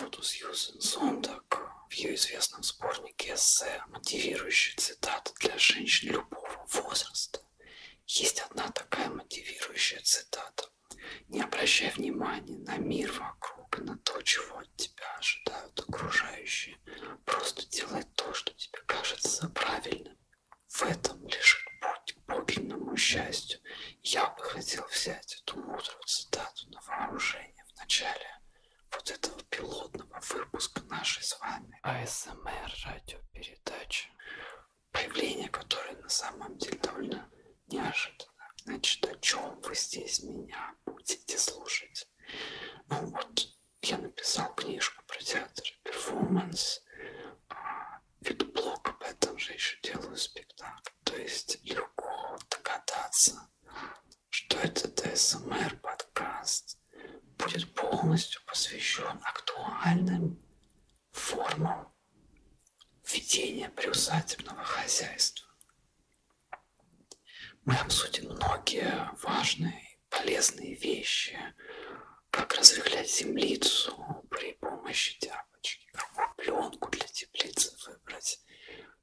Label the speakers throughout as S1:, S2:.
S1: буду Сьюзен Сондак в ее известном сборнике эссе «Мотивирующие цитаты для женщин любого возраста». Есть одна такая мотивирующая цитата. Не обращай внимания на мир вокруг и на то, чего от тебя ожидают окружающие. Просто делай то, что тебе кажется правильным. В этом лежит путь к подлинному счастью. Я бы хотел взять эту мудрую цитату на вооружение в начале вот этого пилотного выпуска нашей с вами АСМР радиопередачи, появление которой на самом деле довольно неожиданно. Значит, о чем вы здесь меня будете слушать? Ну вот, я написал книжку про театр и перформанс, а, веду блог об этом же еще делаю спектакль. То есть легко догадаться, что это ДСМР подкаст будет полностью посвящен актуальным формам ведения приусадебного хозяйства. Мы обсудим многие важные, полезные вещи, как развлеклять землицу при помощи тяпочки, какую пленку для теплицы выбрать,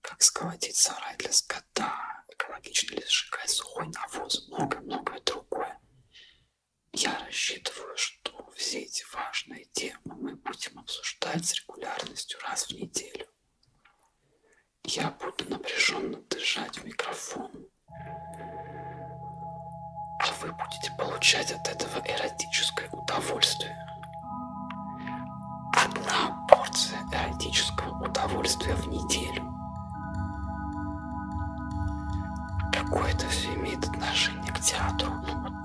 S1: как сколотить сарай для скота, экологично ли сжигать сухой навоз, много-многое другое. Я рассчитываю, что все эти важные темы мы будем обсуждать с регулярностью раз в неделю. Я буду напряженно дышать в микрофон, а вы будете получать от этого эротическое удовольствие. Одна порция эротического удовольствия в неделю. Какое это все имеет отношение к театру?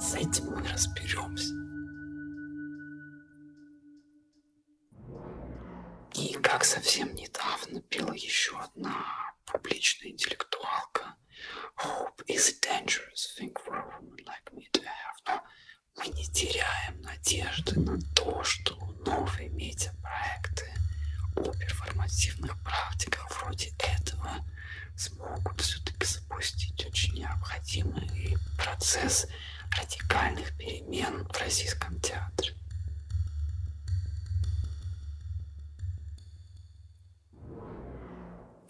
S1: С этим мы разберемся. И как совсем недавно пела еще одна публичная интеллектуалка, Hope is a dangerous thing for a woman like me to have. Но мы не теряем надежды на то, что новые медиапроекты о перформативных практиках вроде этого смогут все-таки запустить очень необходимый процесс радикальных перемен в российском театре.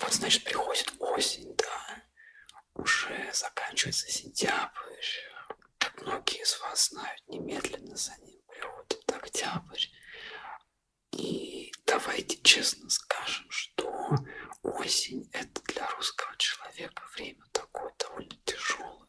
S1: Вот, значит, приходит осень, да, уже заканчивается сентябрь. Как многие из вас знают, немедленно за ним приходит октябрь. И давайте честно скажем, что осень – это для русского человека время такое довольно тяжелое.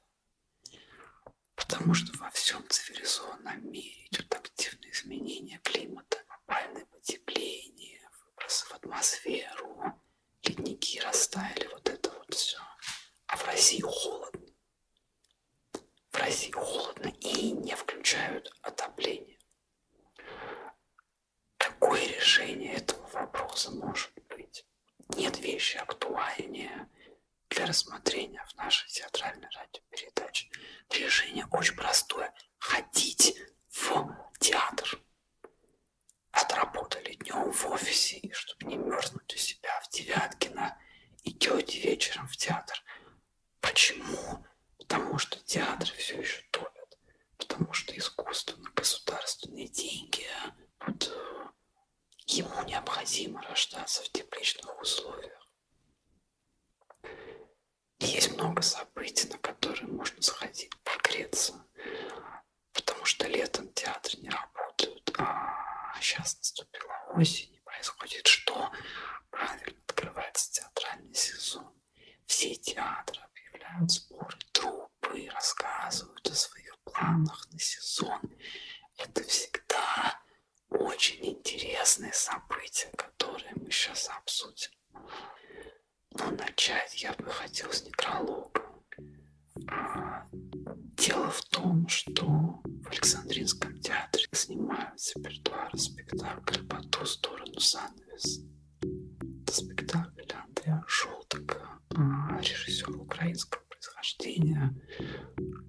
S1: Потому что во всем цивилизованном мире идет активное изменение климата, глобальное потепление, выбросы в атмосферу, ледники растаяли, вот это вот все. А в России холодно. В России холодно и не включают отопление. Какое решение этого вопроса может быть? Нет вещи актуальнее для рассмотрения в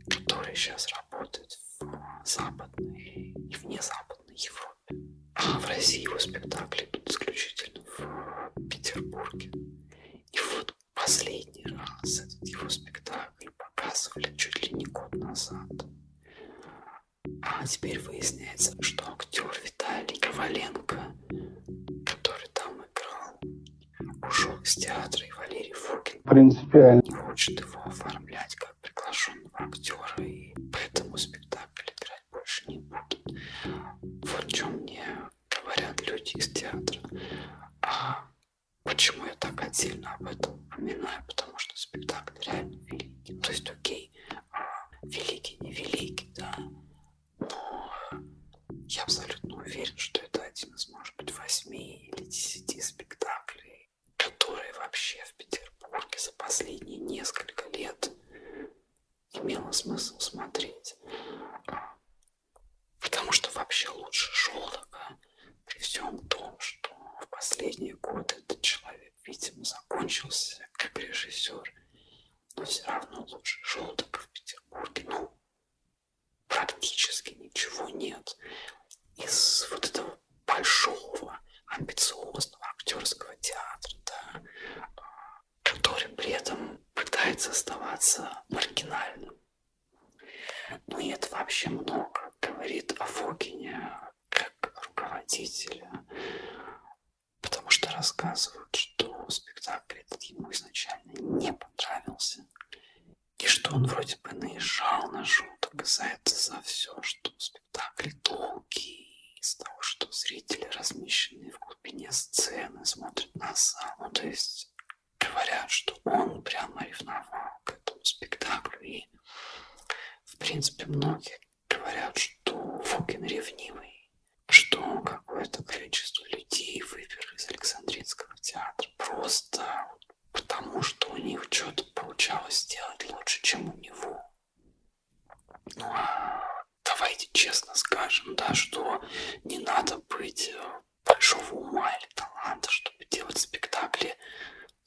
S1: которые сейчас работают в западной и вне западной Европе. А в России его спектакли идут исключительно в Петербурге. И вот последний раз этот его спектакль показывали чуть ли не год назад. А теперь выясняется, что актер Виталий Коваленко, который там играл, ушел из театра, и Валерий Фокин принципиально не хочет его оформлять говорит о Фокине как руководителя, потому что рассказывают, что спектакль этот ему изначально не понравился, и что он вроде бы наезжал на шуток за это, за все, что спектакль долгий, из того, что зрители, размещенные в глубине сцены, смотрят на зал. Ну, то есть говорят, что он прямо ревновал к этому спектаклю. И, в принципе, многие говорят, что Фокин ревнивый, что какое-то количество людей выбер из Александринского театра просто потому, что у них что-то получалось сделать лучше, чем у него. Ну а давайте честно скажем, да, что не надо быть э, большого ума или таланта, чтобы делать спектакли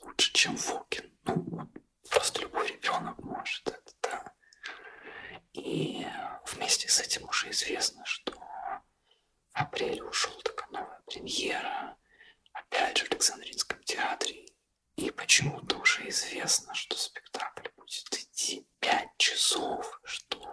S1: лучше, чем Фокин. Ну, просто любой ребенок может это, да. И вместе с этим уже известно, что в апреле ушел такая новая премьера, опять же в Александринском театре. И почему-то уже известно, что спектакль будет идти пять часов, что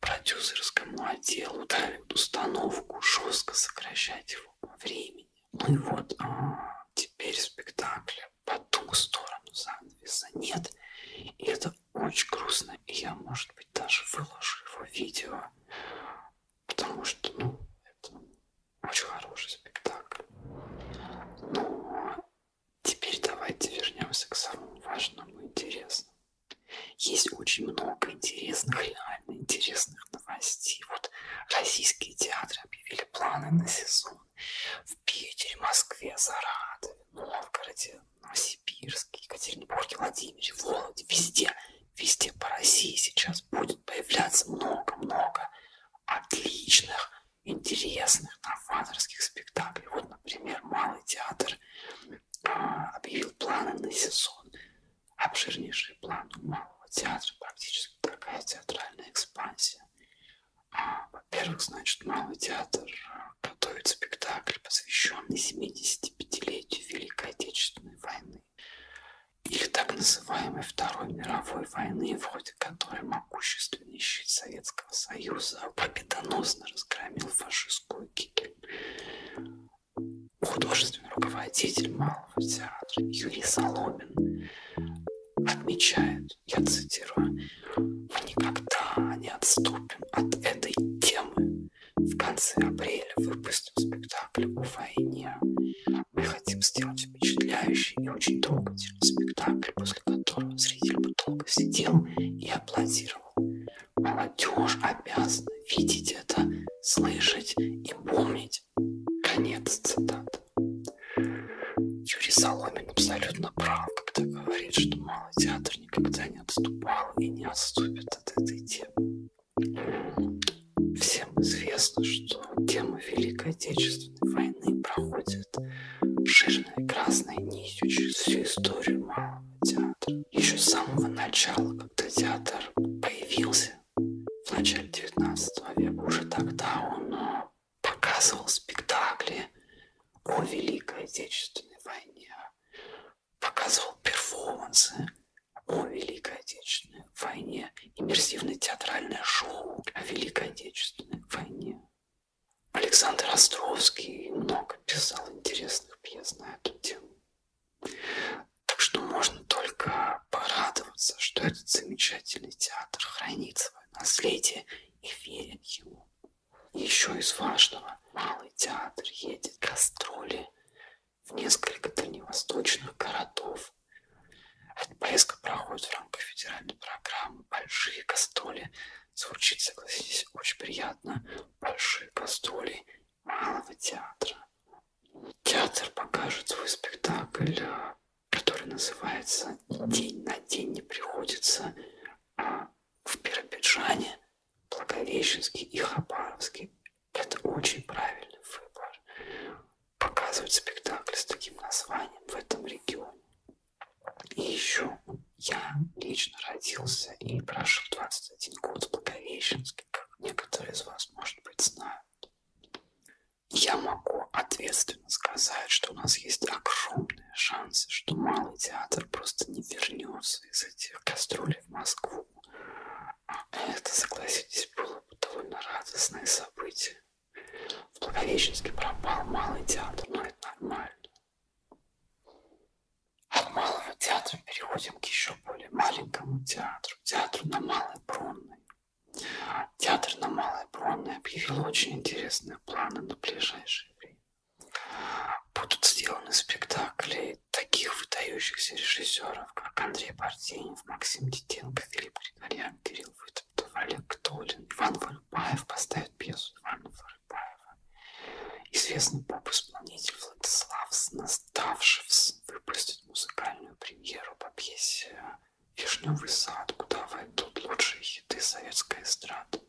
S1: продюсерскому отделу дали установку жестко сокращать его по времени. Ну и вот а, теперь спектакля по ту сторону занавеса нет. И это очень грустно. И я, может быть, даже выложу его видео. Потому что, ну, Юрий Соломин абсолютно прав, когда говорит, что малый театр никогда не отступал и не отступит от этой темы. Всем известно, что тема Великой Отечественной войны проходит жирной красной нитью через всю историю малого театра. Еще с самого начала, когда театр появился иммерсивное театральное шоу о Великой Отечественной войне. Александр Островский много писал интересных пьес на эту тему. Так что можно только порадоваться, что этот замечательный театр хранит свое наследие и верит ему. Еще из важного, Малый театр едет гастроли в несколько дальневосточных городов. Эта поездка проходит в рамках федеральной программы «Большие гастроли». Звучит, согласитесь, очень приятно. «Большие гастроли малого театра». Театр покажет свой спектакль, который называется «День на день не приходится» а в Биробиджане, Благовещенске и Хабаровске. Это очень правильный выбор. Показывать спектакль с таким названием в этом регионе. И еще я лично родился и прожил 21 год в Благовещенске, как некоторые из вас, может быть, знают. Я могу ответственно сказать, что у нас есть огромные шансы, что малый театр просто не вернется из этих гастролей в Москву. А это, согласитесь, было бы довольно радостное событие. В Благовещенске пропал малый театр, но это нормально. От малого театра переходим к еще более маленькому театру, театру на Малой Бронной. Театр на Малой Бронной объявил очень интересные планы на ближайшее время. Будут сделаны спектакли таких выдающихся режиссеров, как Андрей Бартенев, Максим Дитенко, Филипп Григорьян, Кирилл Вытоптов, Олег Ктолин, Иван Вырубаев поставят пьесу Ивана Вырубаева. Известный поп-исполнитель Владислав Наставшевс выпустит музыкальную премьеру по пьесе «Вишневый сад», куда войдут лучшие хиты советской эстрады.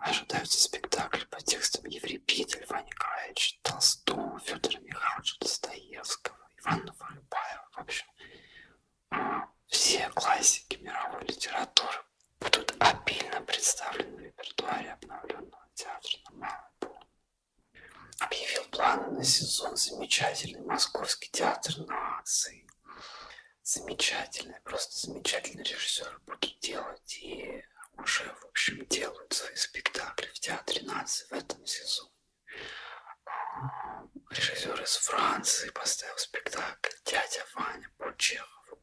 S1: Ожидаются спектакли по текстам Еврипида, Льва Николаевича Толстого, Федора Михайловича Достоевского, Ивана Вырубаева. В общем, а, все классики мировой литературы будут обильно представлены в репертуаре обновленного театра на Малой Бон. Объявил планы на сезон замечательный Московский театр нации. Замечательный, просто замечательный режиссер будут делать и уже, в общем, делают свои спектакли в Театре нации в этом сезоне. Режиссер из Франции поставил спектакль «Дядя Ваня» по Чехову.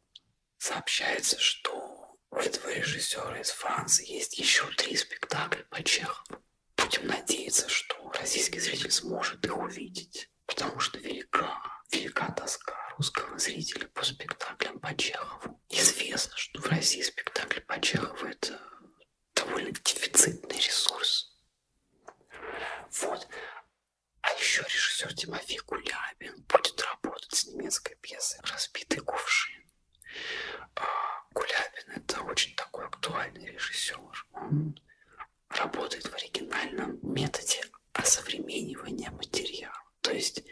S1: Сообщается, что у этого режиссера из Франции есть еще три спектакля по Чехову. Будем надеяться, что российский зритель сможет их увидеть, потому что велика, велика тоска русского зрителя по спектаклям по Чехову. Известно, что в России спектакль по Чехову – это довольно дефицитный ресурс. Вот. А еще режиссер Тимофей Гулябин будет работать с немецкой пьесой «Разбитый кувшин». А, Гулябин – это очень такой актуальный режиссер. Он работает в оригинальном методе осовременивания материала. То есть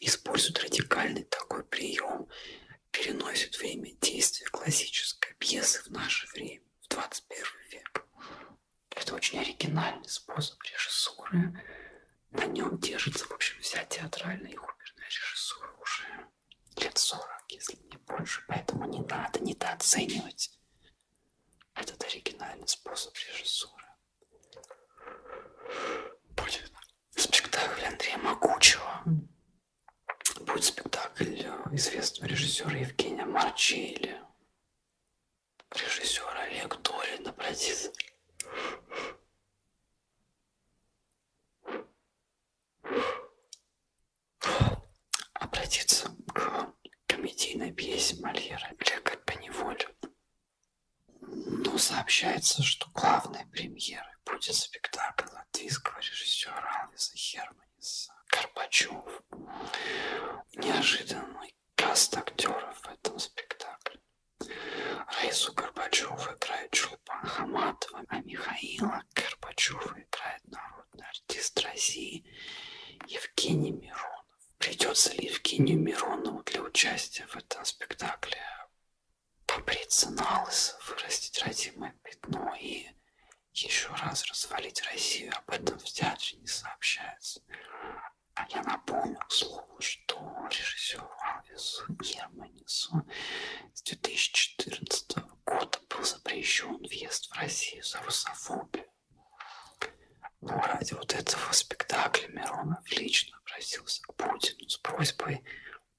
S1: использует радикальный такой прием, переносит время действия классической пьесы в наше время, в 21 век. Это очень оригинальный способ режиссуры. На нем держится, в общем, вся театральная и оперная режиссура уже лет 40, если не больше. Поэтому не надо недооценивать этот оригинальный способ режиссуры. Спектакль Андрея Могучего. Будет спектакль известного режиссера Евгения Марчелли. Режиссер Олег Долин обратится обратиться к комедийной пьесе Мольера «Лекарь по неволе». Но сообщается, что главной премьерой будет спектакль латвийского режиссера Алвиса Херманиса Карпачев. Неожиданный каст актеров в этом спектакле. Раису Горбачеву играет Чулпан Хаматова, а Михаила Горбачева играет народный артист России Евгений Миронов. Придется ли Евгению Миронову для участия в этом спектакле побриться на лысо, вырастить родимое пятно и еще раз развалить Россию? Об этом в театре не сообщается. А я напомню, к слову, что режиссеру Алвису Германису с 2014 года был запрещен въезд в Россию за русофобию. Но ради вот этого спектакля Миронов лично обратился к Путину с просьбой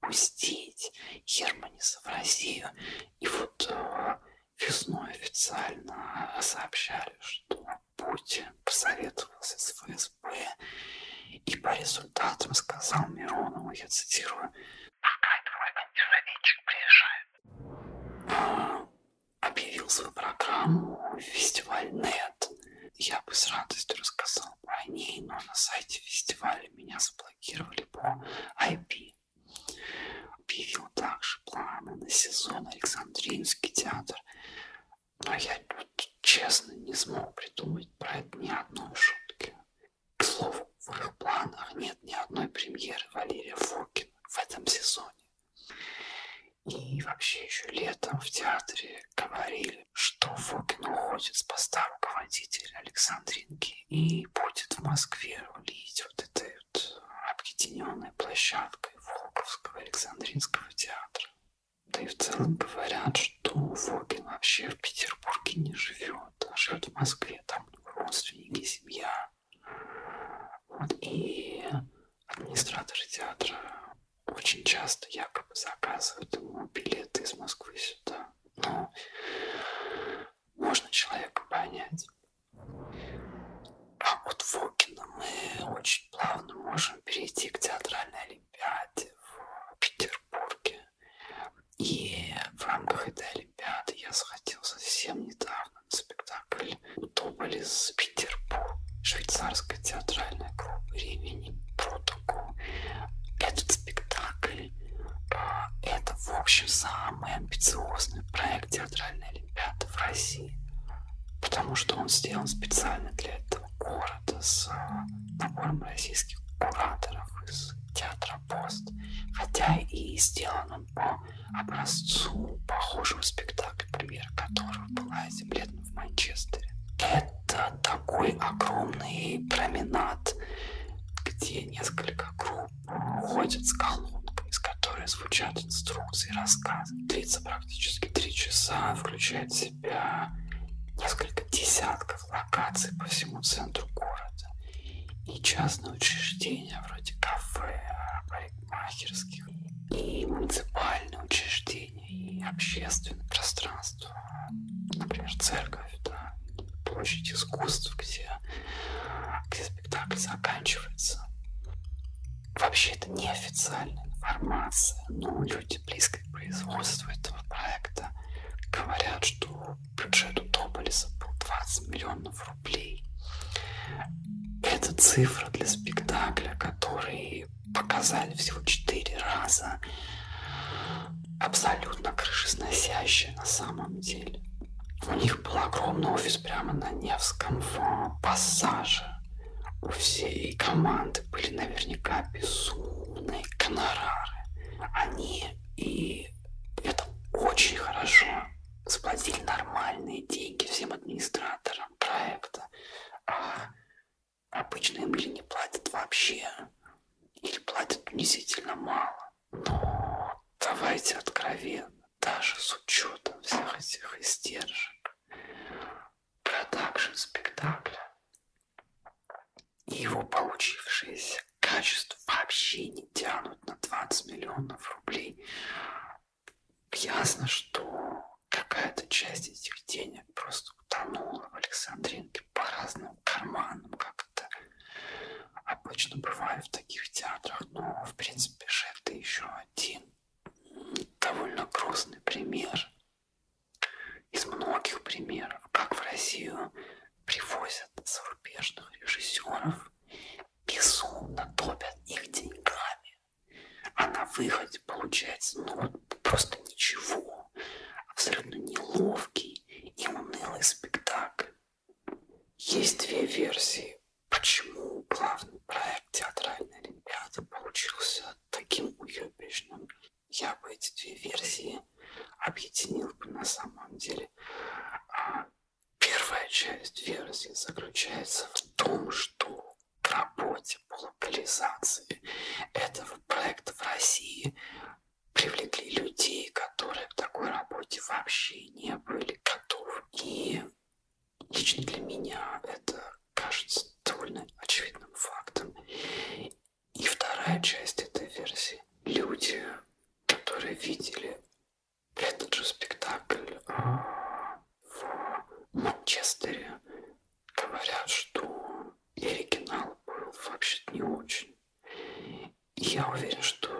S1: пустить Германиса в Россию. И вот э, весной официально сообщали, что Путин посоветовался с ФСБ и по результатам сказал Миронову, я цитирую, «Пускай твой антисоветчик приезжает». А, объявил свою программу фестиваль НЕТ. Я бы с радостью рассказал про ней, но на сайте фестиваля меня заблокировали по IP. Объявил также планы на сезон Александринский театр. Но я честно не смог придумать про это ни одной шутки. К слову, в их планах нет ни одной премьеры Валерия Фокина в этом сезоне. И вообще еще летом в театре говорили, что Фокин уходит с поста руководителя Александринки и будет в Москве рулить вот этой вот объединенной площадкой Волковского Александринского театра. Да и в целом говорят, что Фокин вообще в Петербурге не живет, а живет в Москве, там родственники, семья. Вот, и администраторы театра очень часто якобы заказывают ему билеты из Москвы сюда. Но можно человека понять. А от Фокина мы очень плавно можем перейти к театральной олимпиаде в Петербурге. И в рамках этой олимпиады я сходил совсем недавно на спектакль «Тополис Петербург» швейцарская театральная группа Римини Протокол. Этот спектакль а, это, в общем, самый амбициозный проект театральной олимпиады в России. Потому что он сделан специально для этого города с а, набором российских кураторов из театра Пост. Хотя и сделан он по образцу похожего спектакля, премьера которого была этим в Манчестере. Это такой огромный променад, где несколько групп ходят с колонкой, из которой звучат инструкции и рассказы. Длится практически три часа, включает в себя несколько десятков локаций по всему центру города. И частные учреждения вроде кафе, парикмахерских, и муниципальные учреждения, и общественное пространство. Например, церковь, да, площадь искусств, где, где спектакль заканчивается. Вообще это неофициальная информация, но люди близко к производству этого проекта говорят, что бюджет у Тополиса был 20 миллионов рублей. Это цифра для спектакля, который показали всего 4 раза. Абсолютно крышесносящая на самом деле. У них был огромный офис прямо на Невском в пассаже. У всей команды были наверняка безумные гонорары. Они и это очень хорошо заплатили нормальные деньги всем администраторам проекта. А обычно им или не платят вообще, или платят унизительно мало. Но давайте откровенно даже с учетом всех этих издержек, продакшн спектакля и его получившееся качество вообще не тянут на 20 миллионов рублей. Ясно, что какая-то часть этих денег просто утонула в Александринке по разным карманам, как это обычно бывает в таких театрах. Но, в Манчестере говорят, что оригинал был вообще не очень. И я уверен, что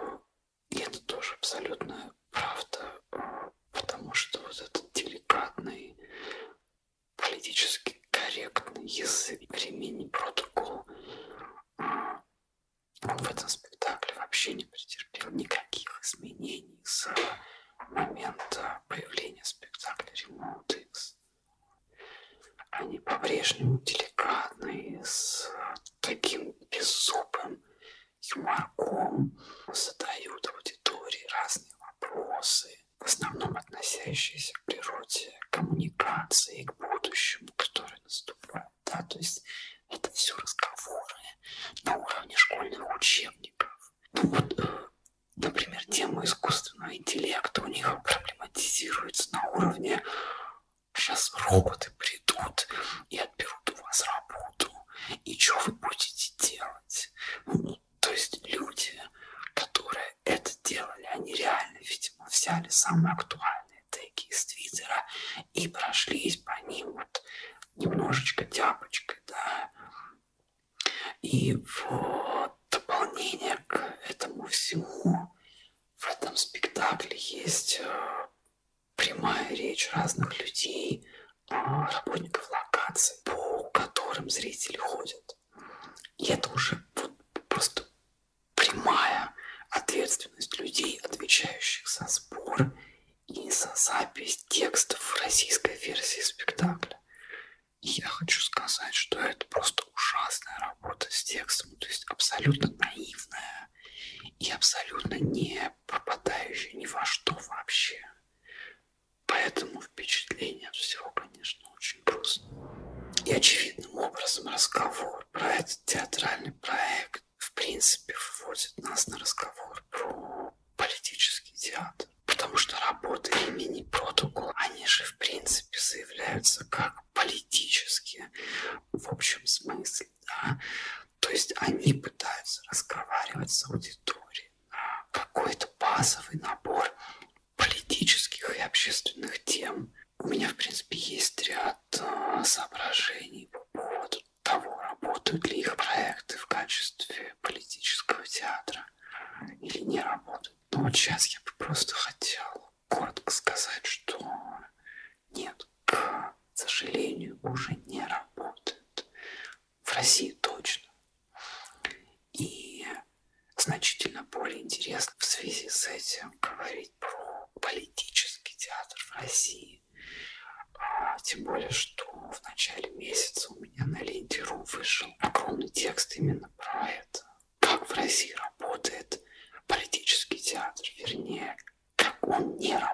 S1: 苦你了。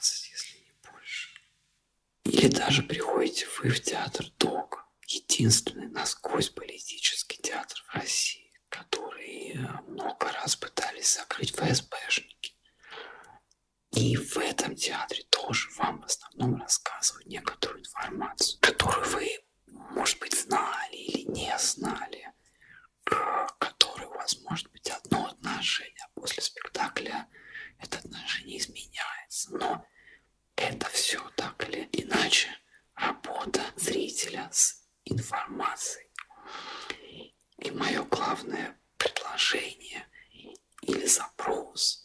S1: 15, если не больше. Или даже приходите вы в театр ДОК, единственный насквозь политический театр в России, который э, много раз пытались закрыть ФСБшники. И в этом театре тоже вам в основном рассказывают некоторую информацию, которую вы, может быть, знали или не знали, э, к которой у вас может быть одно отношение, после спектакля это даже не изменяется, но это все так или иначе работа зрителя с информацией. И мое главное предложение или запрос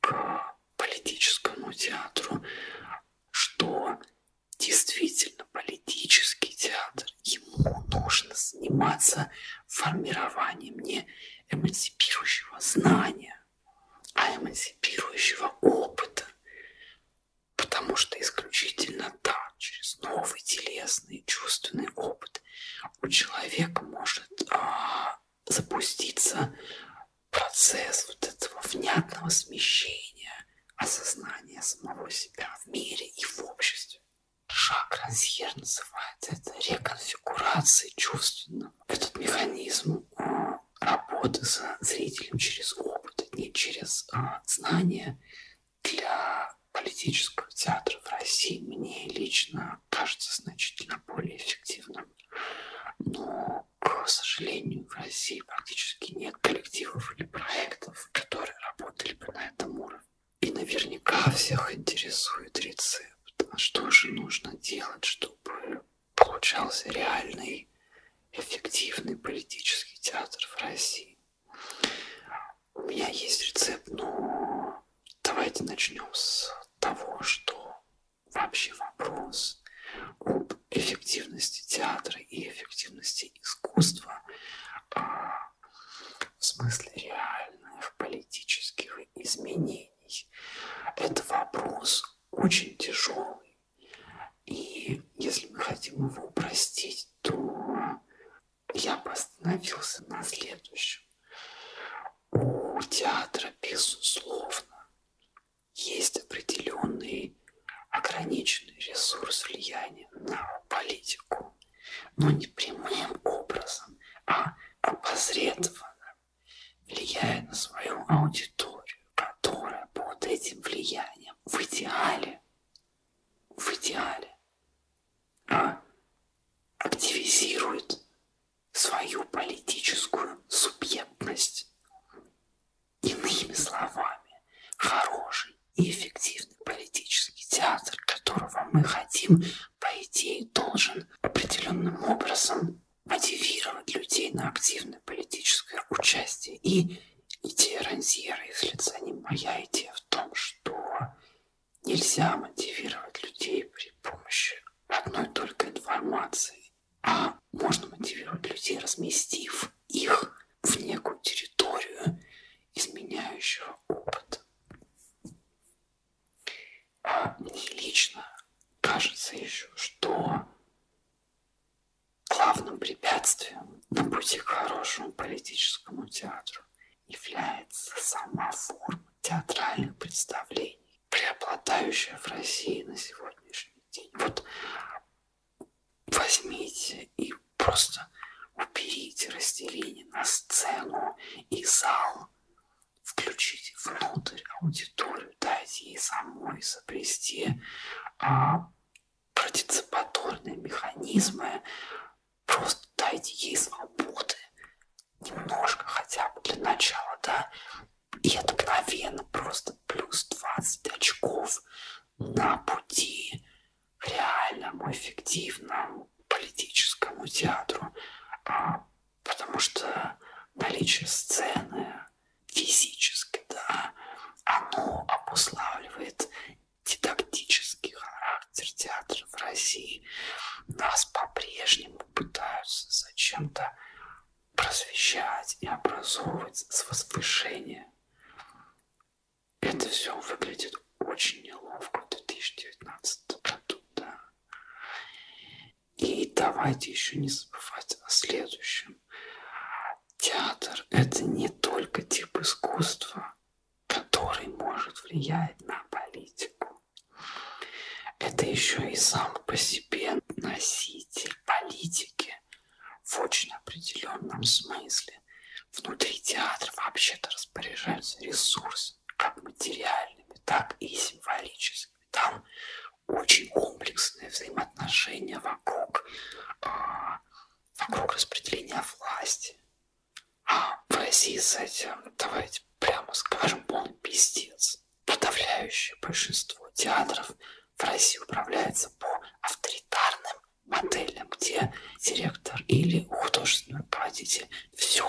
S1: к политическому театру, что действительно политический театр, ему нужно заниматься формированием не эмансипирующего знания, а эмансипирующего опыта. Потому что исключительно так, через новый телесный чувственный опыт у человека может а, запуститься процесс вот этого внятного смещения осознания самого себя в мире и в обществе. Шаг Рансьер называет это реконфигурацией чувственного. Этот механизм а, работы с зрителем через опыт, не через а, знания для политического театра в России мне лично кажется значительно более эффективным. Но, к сожалению, в России практически нет коллективов или проектов, которые работали бы на этом уровне. И наверняка всех интересует рецепт. А что же нужно делать, чтобы получался реальный, эффективный политический театр в России? У меня есть рецепт, но давайте начнем с того, что вообще вопрос об эффективности театра и эффективности искусства а, в смысле реальных политических изменений. Это вопрос очень тяжелый. И если мы хотим его упростить, то я бы остановился на следующем. У театра, безусловно, есть определенный ограниченный ресурс влияния на политику, но не прямым образом, а опосредованно, влияя на свою аудиторию, которая под этим влиянием в идеале, в идеале, а активизирует свою политическую субъектность. Иными словами, хороший и эффективный политический театр, которого мы хотим, по идее, должен определенным образом мотивировать людей на активное политическое участие. И идея Ранзьера, если ценим моя идея в том, что нельзя мотивировать людей при помощи одной только информации, а можно мотивировать людей, разместив их в некую территорию изменяющего опыта. А мне лично кажется еще, что главным препятствием на пути к хорошему политическому театру является сама форма театральных представлений, преобладающая в России на сегодняшний день. Вот возьмите и просто уберите разделение на сцену и зал, включите внутрь аудиторию, дайте ей самой изобрести а, партиципаторные механизмы, просто дайте ей свободы, немножко хотя бы для начала, да, и это мгновенно просто плюс 20 очков на пути к реальному, эффективному политическому театру, а, потому что наличие сцены физической, да, оно обуславливает дидактический характер театра в России. Нас по-прежнему пытаются зачем-то просвещать и образовывать с возвышения. Это все выглядит очень неловко в 2019 году, да. И давайте еще не забывать о следующем. Театр – это не только тип искусства, который может влиять на политику. Это еще и сам по себе носитель политики в очень определенном смысле. Внутри театра вообще-то распоряжаются ресурсы, как материальными, так и символическими. Там очень комплексные взаимоотношения вокруг, э, вокруг распределения власти. А в России с этим, давайте прямо скажем, полный пиздец. Подавляющее большинство театров в России управляется по авторитарным моделям, где директор или художественный руководитель. Все,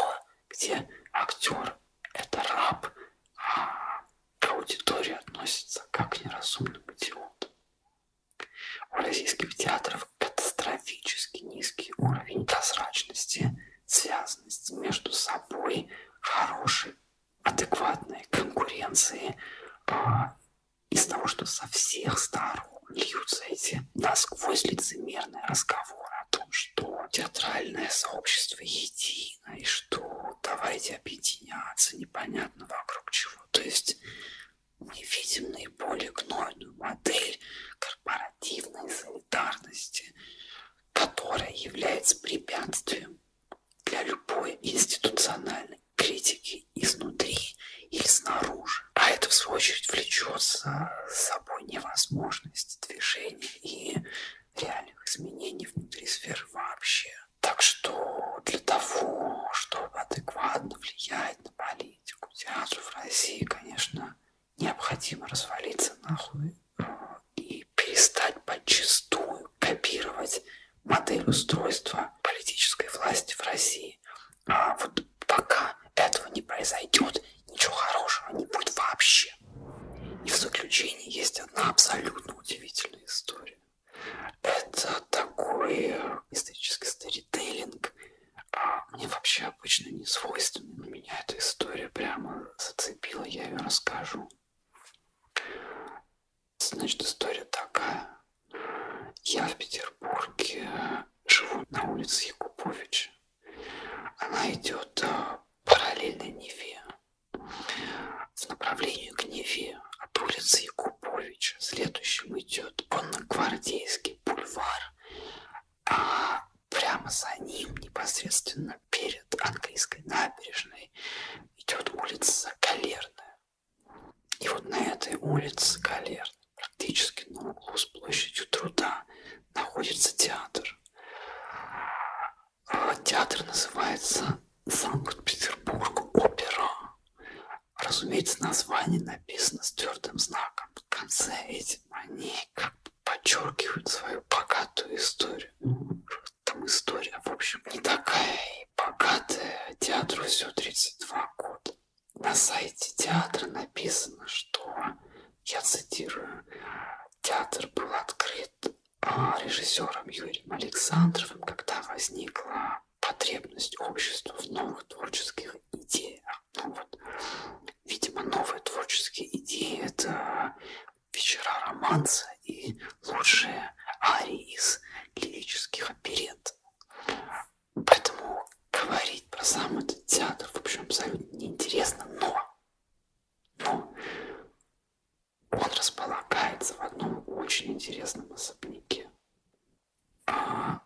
S1: где актер – это раб, а к аудитории относится как к неразумному идиоту. У российских театров катастрофически низкий уровень прозрачности, связанности между собой, хорошей, адекватной конкуренции а, из того, что со всех сторон льются эти насквозь лицемерные разговоры о том, что театральное сообщество едино, и что давайте объединяться, непонятно вокруг чего. То есть мы видим наиболее гнойную модель корпоративной солидарности, которая является препятствием для любой институциональной критики изнутри или снаружи. А это, в свою очередь, влечет за собой невозможность движения и реальных изменений внутри сферы вообще. Так что для того, чтобы адекватно влиять на политику театра в России, конечно, необходимо развалиться нахуй э, и перестать подчастую копировать модель устройства политической власти в России. А вот пока этого не произойдет, ничего хорошего не будет вообще. И в заключении есть одна абсолютно удивительная история. Это такой исторический сторителлинг. А мне вообще обычно не свойственно, но меня эта история прямо зацепила, я ее расскажу. Значит, история такая. Я в Петербурге живу на улице Якубовича. Она идет а, параллельно Неве. В направлении к Неве от улицы Якубовича следующим идет Конногвардейский бульвар, а прямо за ним, непосредственно перед английской набережной, идет улица Галерная. И вот на этой улице Галерной, практически на углу с площадью труда, находится театр. А, театр называется Санкт-Петербург опера. Разумеется, название написано с твердым знаком. В конце этим они как бы подчеркивают свою богатую историю. Там история, в общем, не такая и богатая. Театру всего 32 года. На сайте театра написано, что, я цитирую, театр был открыт а, режиссером Юрием Александровым, когда возникла потребность общества в новых творческих идеях. Ну вот, видимо, новые творческие идеи – это вечера романса и лучшие арии из лирических оперет. Поэтому говорить про сам этот театр, в общем, абсолютно неинтересно, но, но он располагается в одном очень интересном особняке. А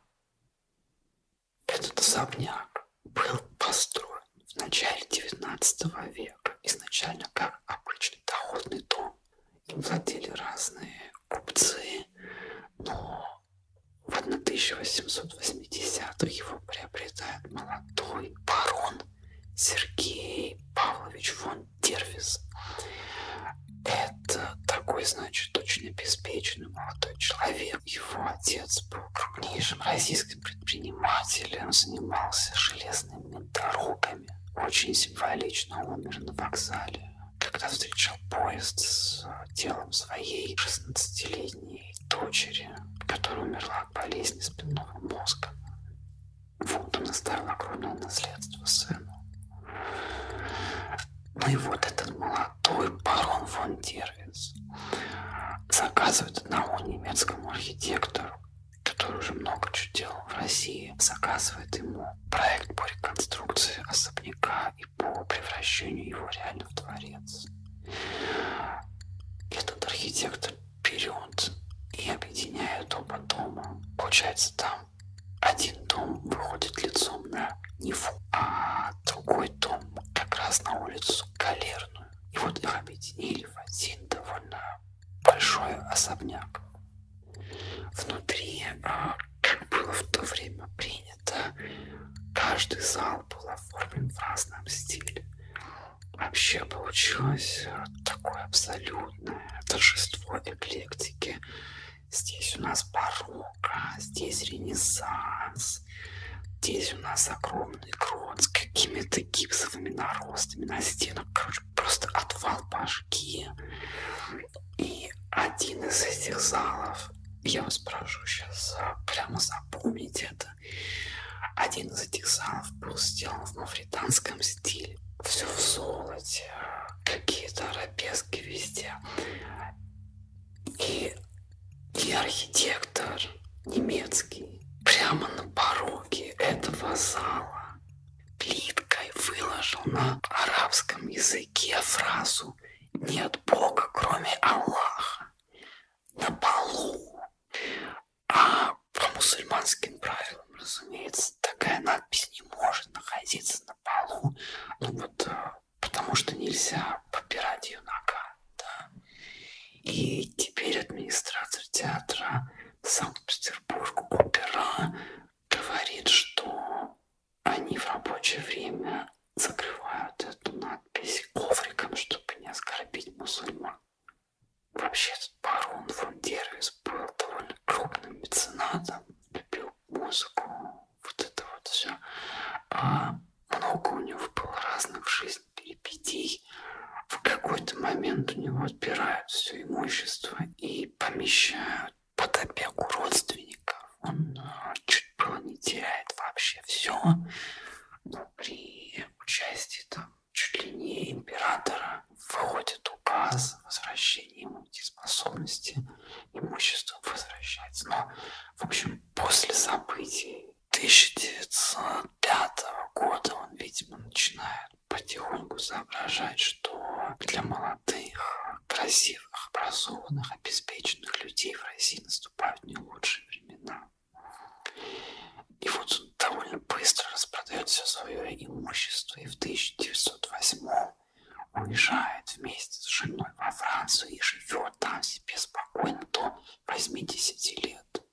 S1: этот особняк был построен в начале XIX века, изначально как обычный доходный дом. Им владели разные купцы, но в 1880-х его приобретает молодой барон Сергей Павлович фон Дервис. Это такой, значит, очень обеспеченный молодой человек. Его отец был крупнейшим российским предпринимателем, занимался железными дорогами. Очень символично умер на вокзале, когда встречал поезд с телом своей 16-летней дочери, которая умерла от болезни спинного мозга. Вот он оставил огромное наследство сыну. Ну и вот этот молодой барон фон Дервис заказывает одному немецкому архитектору, который уже много чего делал в России, заказывает ему проект по реконструкции особняка и по превращению его реально в дворец. Этот архитектор берет и объединяет оба дома. Получается, там один дом выходит лицом на Неву, а другой дом как раз на улицу Галерную. И вот их объединили в один довольно большой особняк. Внутри, а, как было в то время принято, каждый зал был оформлен в разном стиле. Вообще получилось такое абсолютное торжество эклектики. Здесь у нас барокко, здесь ренессанс, здесь у нас огромный крот с какими-то гипсовыми наростами на стенах. Короче, просто отвал башки. И один из этих залов, я вас прошу сейчас прямо запомнить это. Один из этих залов был сделан в мавританском стиле. Все в золоте, какие-то арабески везде. И, и архитектор немецкий прямо на пороге этого зала плиткой выложил на арабском языке фразу «Нет Бога, кроме Аллаха» на полу а по мусульманским правилам, разумеется, такая надпись не может находиться на полу. Ну вот э, потому что нельзя попирать ее нога. Да? И теперь администратор театра Санкт-Петербург опера говорит, что они в рабочее время закрывают эту надпись ковриком, чтобы не оскорбить мусульман. Вообще барон фон Дервис был довольно крупным меценатом, любил музыку, вот это вот все. А много у него было разных в жизни перипетий. В какой-то момент у него отбирают все имущество и помещают под опеку родственников. Он э, чуть было не теряет вообще все. Но при участии там чуть ли не императора выходит указ о возвращении ему способности, имущество возвращается. Но, в общем, после событий 1905 года он, видимо, начинает потихоньку соображать, что для молодых, красивых, образованных, обеспеченных людей в России наступают не лучшие времена. И вот он довольно быстро распродает все свое имущество и в 1908 уезжает вместе с женой во Францию и живет там себе спокойно до 80 лет.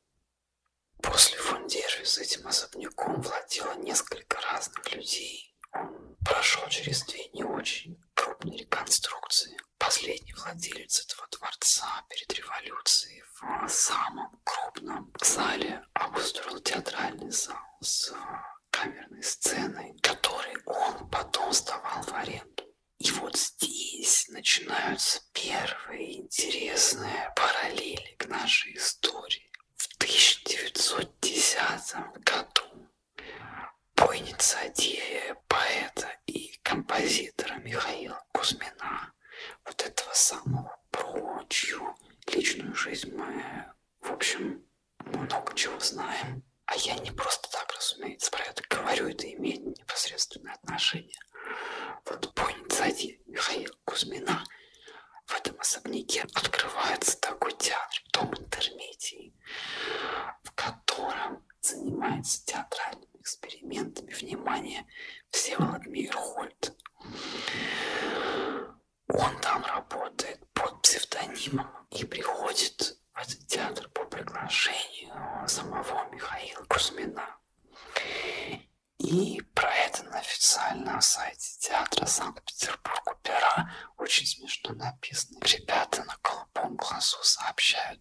S1: После фон Дервис этим особняком владело несколько разных людей. Он прошел через две не очень крупные реконструкции. Последний владелец этого дворца перед революцией в самом крупном зале обустроил театральный зал с камерной сценой, который он потом сдавал в аренду. И вот здесь начинаются первые интересные параллели к нашей истории. В 1910 году по инициативе поэта и композитора Михаила Кузьмина, вот этого самого, про чью личную жизнь мы, в общем, много чего знаем. А я не просто так, разумеется, про это говорю, это имеет непосредственное отношение. Вот по инициативе Михаила Кузьмина в этом особняке открывается такой театр, дом интермедий, в котором занимается театральными экспериментами. Внимание, Всеволод Мейерхольд. Он там работает под псевдонимом и приходит в этот театр по приглашению самого Михаила Кузьмина. И про это на официальном сайте театра Санкт-Петербург опера очень смешно написано. Ребята на голубом глазу сообщают,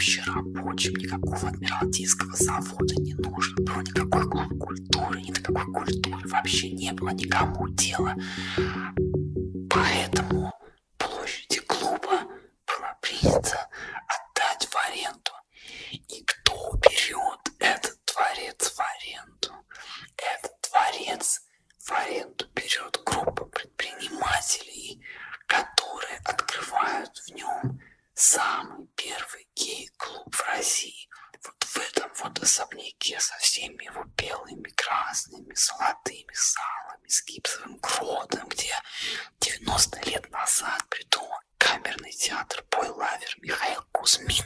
S1: вообще рабочим, никакого адмиралтейского завода не нужно было, никакой культуры, никакой культуры вообще не было никому Михаил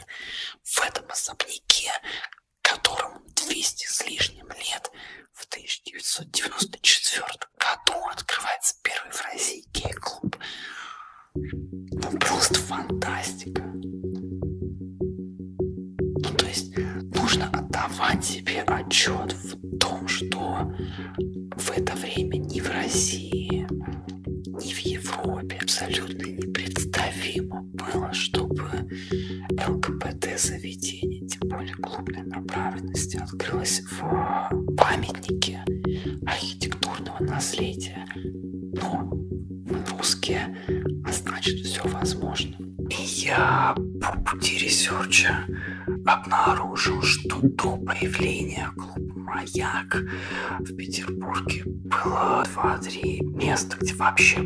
S1: в Петербурге было два-три места, где вообще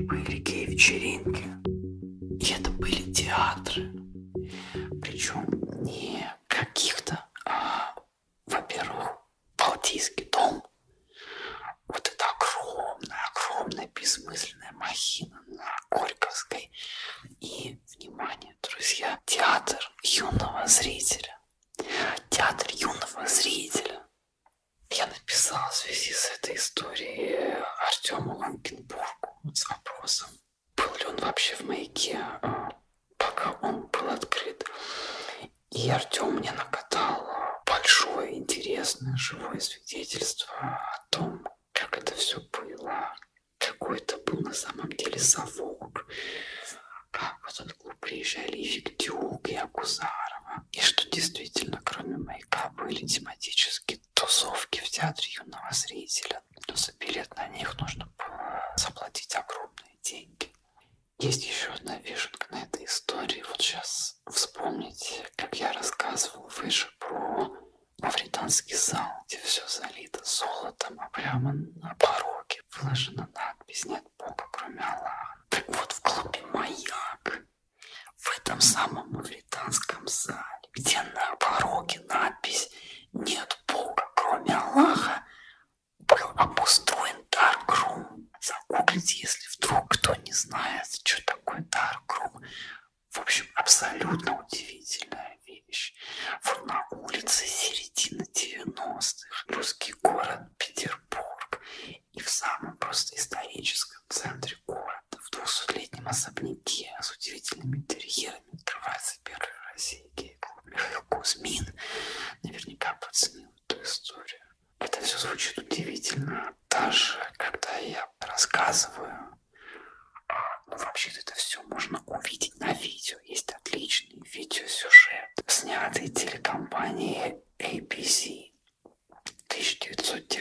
S1: интересное, живое свидетельство о том, как это все было, какой это был на самом деле совок, как в этот клуб приезжали и Фиктюк, и Акузарова, и что действительно, кроме маяка, были тематические тусовки в театре юного зрителя, но за билет на них нужно было заплатить огромные деньги. Есть еще одна вишенка на этой истории. Вот сейчас вспомнить, как я рассказывал выше про мавританский зал, где все залито золотом, а прямо на пороге выложена надпись «Нет Бога, кроме Аллаха». Так вот, в клубе «Маяк» в этом самом мавританском зале, где на пороге надпись «Нет Бога, кроме Аллаха», был обустроен Даркрум. Загуглите, если вдруг кто не знает, что такое Даркрум. В общем, абсолютно удивительная вещь. Вот на улице середины 90-х, русский город Петербург. И в самом просто историческом центре города, в 200-летнем особняке с удивительными интерьерами открывается первый в России гей-клуб Михаил Кузьмин. Наверняка подценил эту историю. Это все звучит удивительно, даже когда я рассказываю. Вообще-то это все можно увидеть на видео. Есть отличный видеосюжет, снятый телекомпанией ABC 1990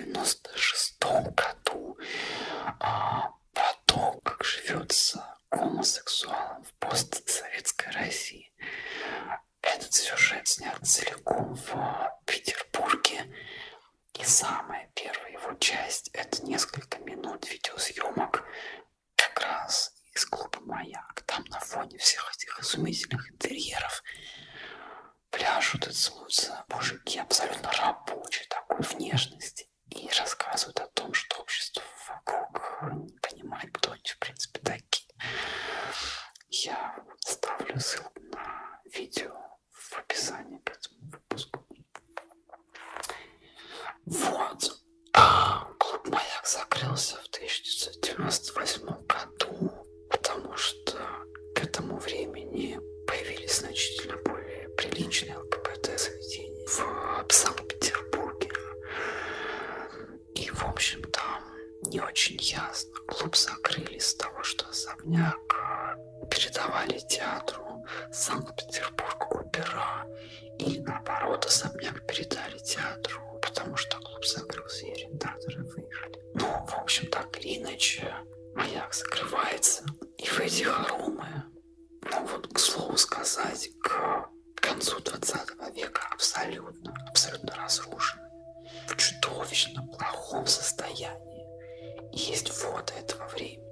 S1: есть фото этого